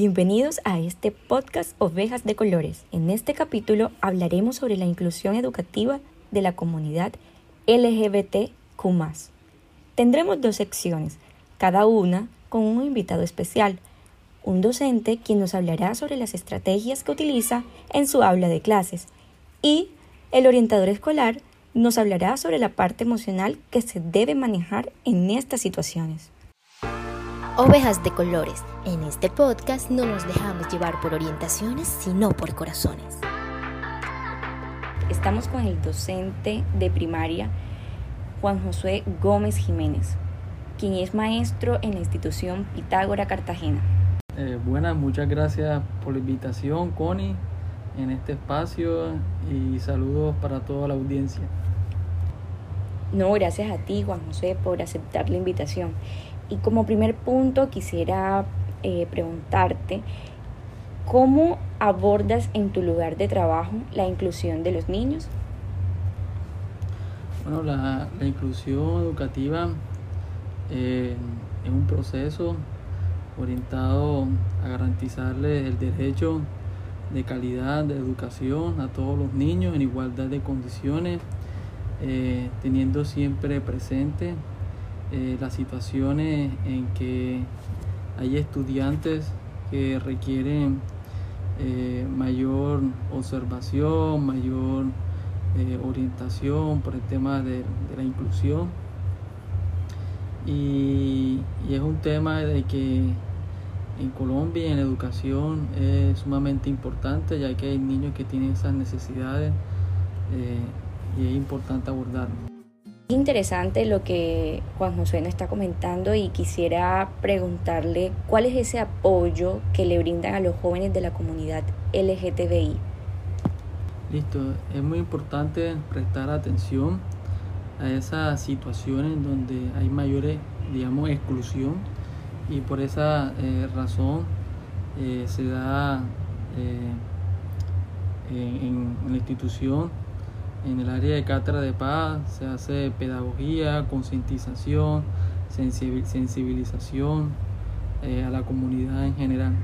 Bienvenidos a este podcast Ovejas de Colores. En este capítulo hablaremos sobre la inclusión educativa de la comunidad LGBTQ. Tendremos dos secciones, cada una con un invitado especial, un docente quien nos hablará sobre las estrategias que utiliza en su aula de clases y el orientador escolar nos hablará sobre la parte emocional que se debe manejar en estas situaciones. Ovejas de colores. En este podcast no nos dejamos llevar por orientaciones, sino por corazones. Estamos con el docente de primaria, Juan José Gómez Jiménez, quien es maestro en la institución Pitágora Cartagena. Eh, buenas, muchas gracias por la invitación, Connie, en este espacio y saludos para toda la audiencia. No, gracias a ti, Juan José, por aceptar la invitación. Y como primer punto quisiera eh, preguntarte, ¿cómo abordas en tu lugar de trabajo la inclusión de los niños? Bueno, la, inclusión educativa eh, es un proceso orientado a garantizarle el derecho de calidad de educación a todos los niños en igualdad de condiciones, eh, teniendo siempre presente eh, las situaciones en que hay estudiantes que requieren eh, mayor observación, mayor eh, orientación por el tema de, la inclusión. Y, es un tema de que en Colombia en la educación es sumamente importante ya que hay niños que tienen esas necesidades y es importante abordarlo. Interesante lo que Juan José nos está comentando y quisiera preguntarle cuál es ese apoyo que le brindan a los jóvenes de la comunidad LGTBI. Listo, es muy importante prestar atención a esas situaciones donde hay mayor, digamos, exclusión y por esa eh, razón eh, se da eh, en la institución en el área de cátedra de paz se hace pedagogía, concientización, sensibilización eh, a la comunidad en general.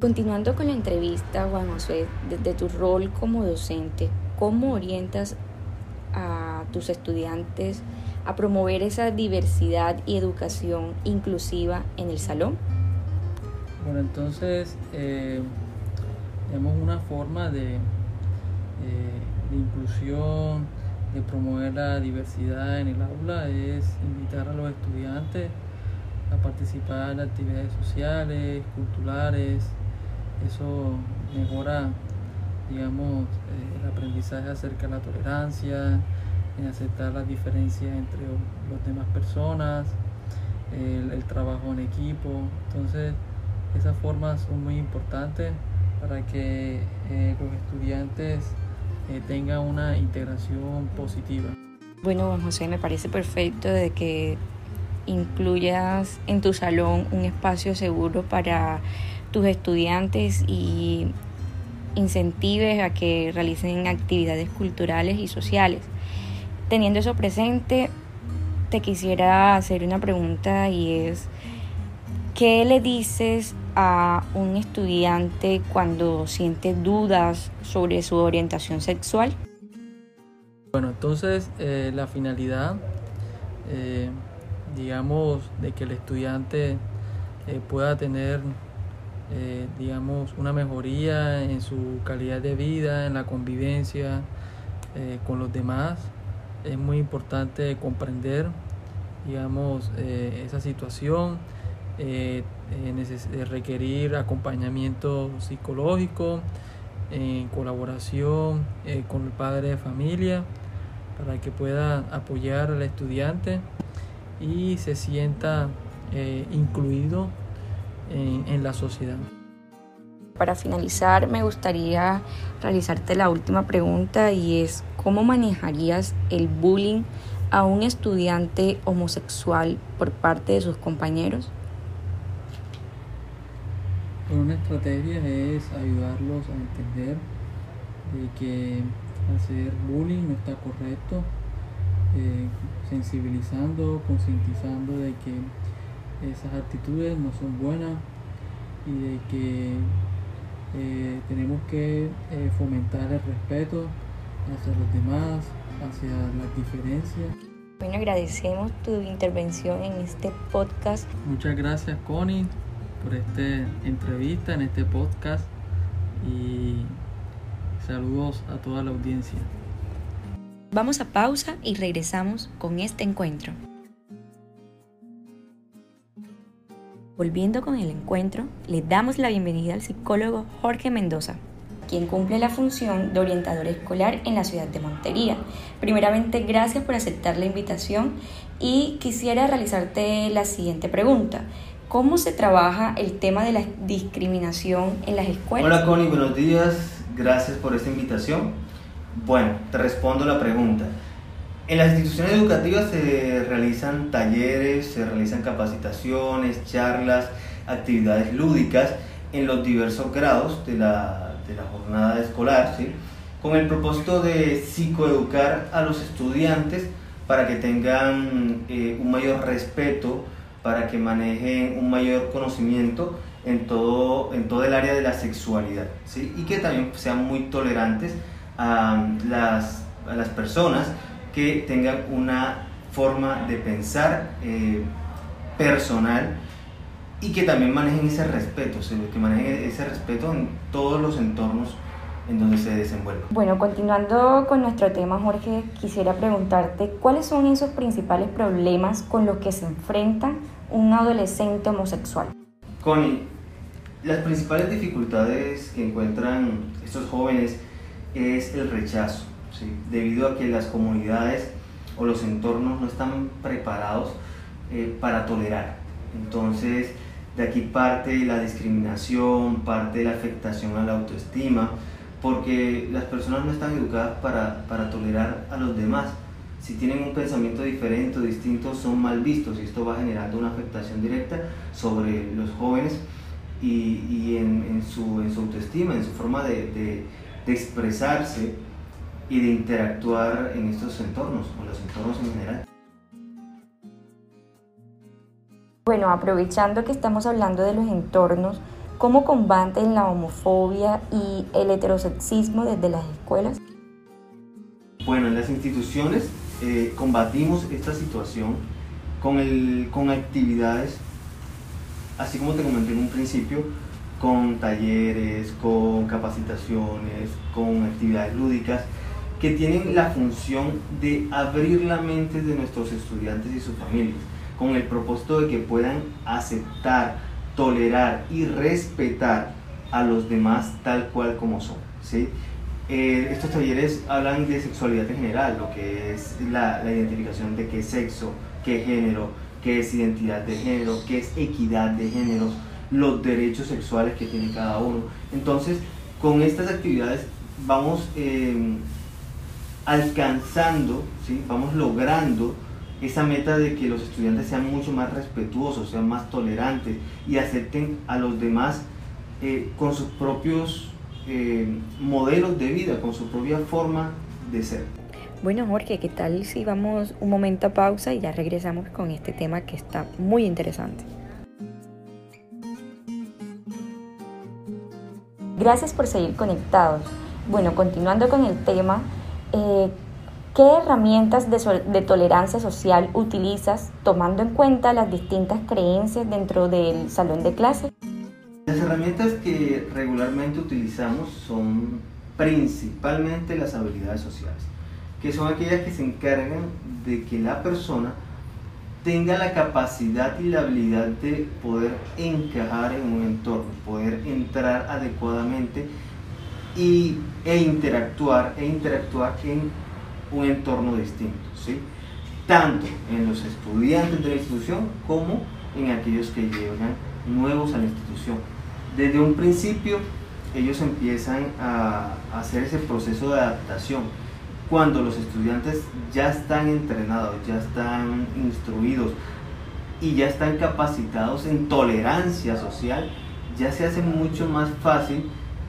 Continuando con la entrevista, Juan José, desde tu rol como docente, ¿cómo orientas a tus estudiantes a promover esa diversidad y educación inclusiva en el salón? Bueno, entonces, eh, tenemos una forma de eh, de inclusión, de promover la diversidad en el aula es invitar a los estudiantes a participar en actividades sociales, culturales. Eso mejora, digamos, eh, el aprendizaje acerca de la tolerancia, en aceptar las diferencias entre las demás personas, el, trabajo en equipo. Entonces, esas formas son muy importantes para que eh, los estudiantes eh, tenga una integración positiva. Bueno, Juan José, me parece perfecto de que incluyas en tu salón un espacio seguro para tus estudiantes y incentives a que realicen actividades culturales y sociales. Teniendo eso presente, te quisiera hacer una pregunta y es, ¿qué le dices a un estudiante cuando siente dudas sobre su orientación sexual? Bueno, entonces eh, la finalidad, eh, digamos, de que el estudiante eh, pueda tener, digamos, una mejoría en su calidad de vida, en la convivencia con los demás, es muy importante comprender, digamos, esa situación eh, eh, requerir acompañamiento psicológico en colaboración eh, con el padre de familia para que pueda apoyar al estudiante y se sienta eh, incluido en, en la sociedad. Para finalizar, me gustaría realizarte la última pregunta y es, ¿cómo manejarías el bullying a un estudiante homosexual por parte de sus compañeros? Una estrategia es ayudarlos a entender que hacer bullying no está correcto, eh, sensibilizando, concientizando de que esas actitudes no son buenas y de que eh, tenemos que eh, fomentar el respeto hacia los demás, hacia las diferencias. Bueno, agradecemos tu intervención en este podcast. Muchas gracias Connie por esta entrevista en este podcast y saludos a toda la audiencia. Vamos a pausa y regresamos con este encuentro. Volviendo con el encuentro, le damos la bienvenida al psicólogo Jorge Mendoza, quien cumple la función de orientador escolar en la ciudad de Montería. Primeramente, gracias por aceptar la invitación y quisiera realizarte la siguiente pregunta. ¿Cómo se trabaja el tema de la discriminación en las escuelas? Hola Connie, buenos días. Gracias por esta invitación. Bueno, te respondo la pregunta. En las instituciones educativas se realizan talleres, se realizan capacitaciones, charlas, actividades lúdicas en los diversos grados de la, de la jornada escolar, ¿sí? con el propósito de psicoeducar a los estudiantes para que tengan eh, un mayor respeto, para que manejen un mayor conocimiento en todo, en todo el área de la sexualidad ¿sí? y que también sean muy tolerantes a las, a las personas que tengan una forma de pensar eh, personal y que también manejen ese respeto, que manejen ese respeto en todos los entornos en donde se desenvuelvan. Bueno, continuando con nuestro tema, Jorge, quisiera preguntarte cuáles son esos principales problemas con los que se enfrenta un adolescente homosexual. Connie, las principales dificultades que encuentran estos jóvenes es el rechazo debido a que las comunidades o los entornos no están preparados eh, para tolerar. Entonces, de aquí parte la discriminación, parte la afectación a la autoestima, porque las personas no están educadas para, para tolerar a los demás. Si tienen un pensamiento diferente o distinto, son mal vistos y esto va generando una afectación directa sobre los jóvenes y, y en, su, en, su, autoestima, en su forma de, de, de expresarse y de interactuar en estos entornos, con los entornos en general. Bueno, aprovechando que estamos hablando de los entornos, ¿cómo combaten la homofobia y el heterosexismo desde las escuelas? Bueno, en las instituciones eh, combatimos esta situación con, con actividades, así como te comenté en un principio, con talleres, con capacitaciones, con actividades lúdicas que tienen la función de abrir la mente de nuestros estudiantes y sus familias, con el propósito de que puedan aceptar, tolerar y respetar a los demás tal cual como son. ¿sí? Eh, estos talleres hablan de sexualidad en general, lo que es la, identificación de qué sexo, qué género, qué es identidad de género, qué es equidad de géneros, los derechos sexuales que tiene cada uno. Entonces, con estas actividades vamos eh, alcanzando, ¿sí? vamos logrando esa meta de que los estudiantes sean mucho más respetuosos, sean más tolerantes y acepten a los demás eh, con sus propios eh, modelos de vida, con su propia forma de ser. Bueno Jorge, ¿qué tal si vamos un momento a pausa y ya regresamos con este tema que está muy interesante? Gracias por seguir conectados. Bueno, continuando con el tema, eh, ¿qué herramientas de, de, tolerancia social utilizas tomando en cuenta las distintas creencias dentro del salón de clase? Las herramientas que regularmente utilizamos son principalmente las habilidades sociales, que son aquellas que se encargan de que la persona tenga la capacidad y la habilidad de poder encajar en un entorno, poder entrar adecuadamente y, e interactuar e interactuar en un entorno distinto, ¿sí? tanto en los estudiantes de la institución como en aquellos que llegan nuevos a la institución. Desde un principio ellos empiezan a hacer ese proceso de adaptación. Cuando los estudiantes ya están entrenados, ya están instruidos y ya están capacitados en tolerancia social, ya se hace mucho más fácil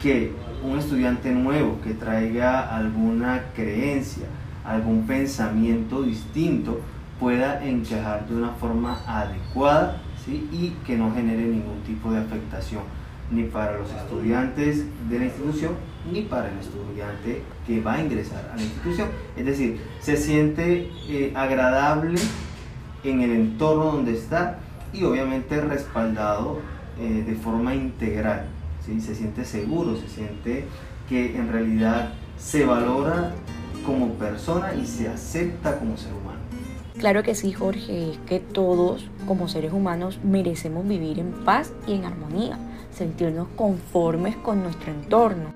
que un estudiante nuevo que traiga alguna creencia, algún pensamiento distinto, pueda encajar de una forma adecuada ¿sí? y que no genere ningún tipo de afectación ni para los estudiantes de la institución ni para el estudiante que va a ingresar a la institución. Es decir, se siente eh, agradable en el entorno donde está y obviamente respaldado eh, de forma integral. ¿sí? Se siente seguro, se siente que en realidad se valora como persona y se acepta como ser humano. Claro que sí, Jorge, es que todos como seres humanos merecemos vivir en paz y en armonía, sentirnos conformes con nuestro entorno.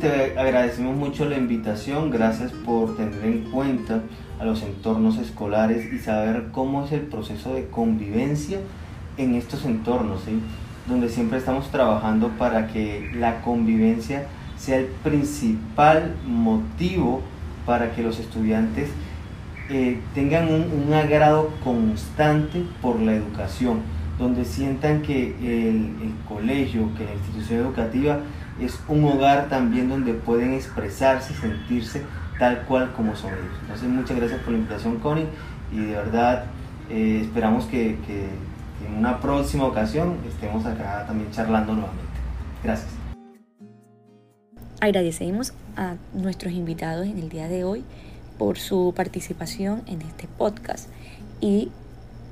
Te agradecemos mucho la invitación, gracias por tener en cuenta a los entornos escolares y saber cómo es el proceso de convivencia en estos entornos, donde siempre estamos trabajando para que la convivencia sea el principal motivo para que los estudiantes eh, tengan un, agrado constante por la educación, donde sientan que el, colegio, que la institución educativa es un hogar también donde pueden expresarse, sentirse tal cual como son ellos. Entonces muchas gracias por la invitación Connie y de verdad eh, esperamos que, que en una próxima ocasión estemos acá también charlando nuevamente. Gracias. Agradecemos a nuestros invitados en el día de hoy por su participación en este podcast y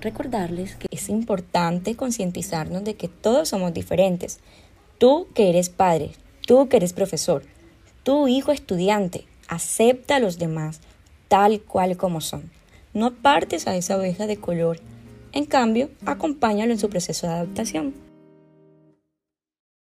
recordarles que es importante concientizarnos de que todos somos diferentes. Tú que eres padre, tú que eres profesor, tu hijo estudiante, acepta a los demás tal cual como son. No partes a esa oveja de color, en cambio, acompáñalo en su proceso de adaptación.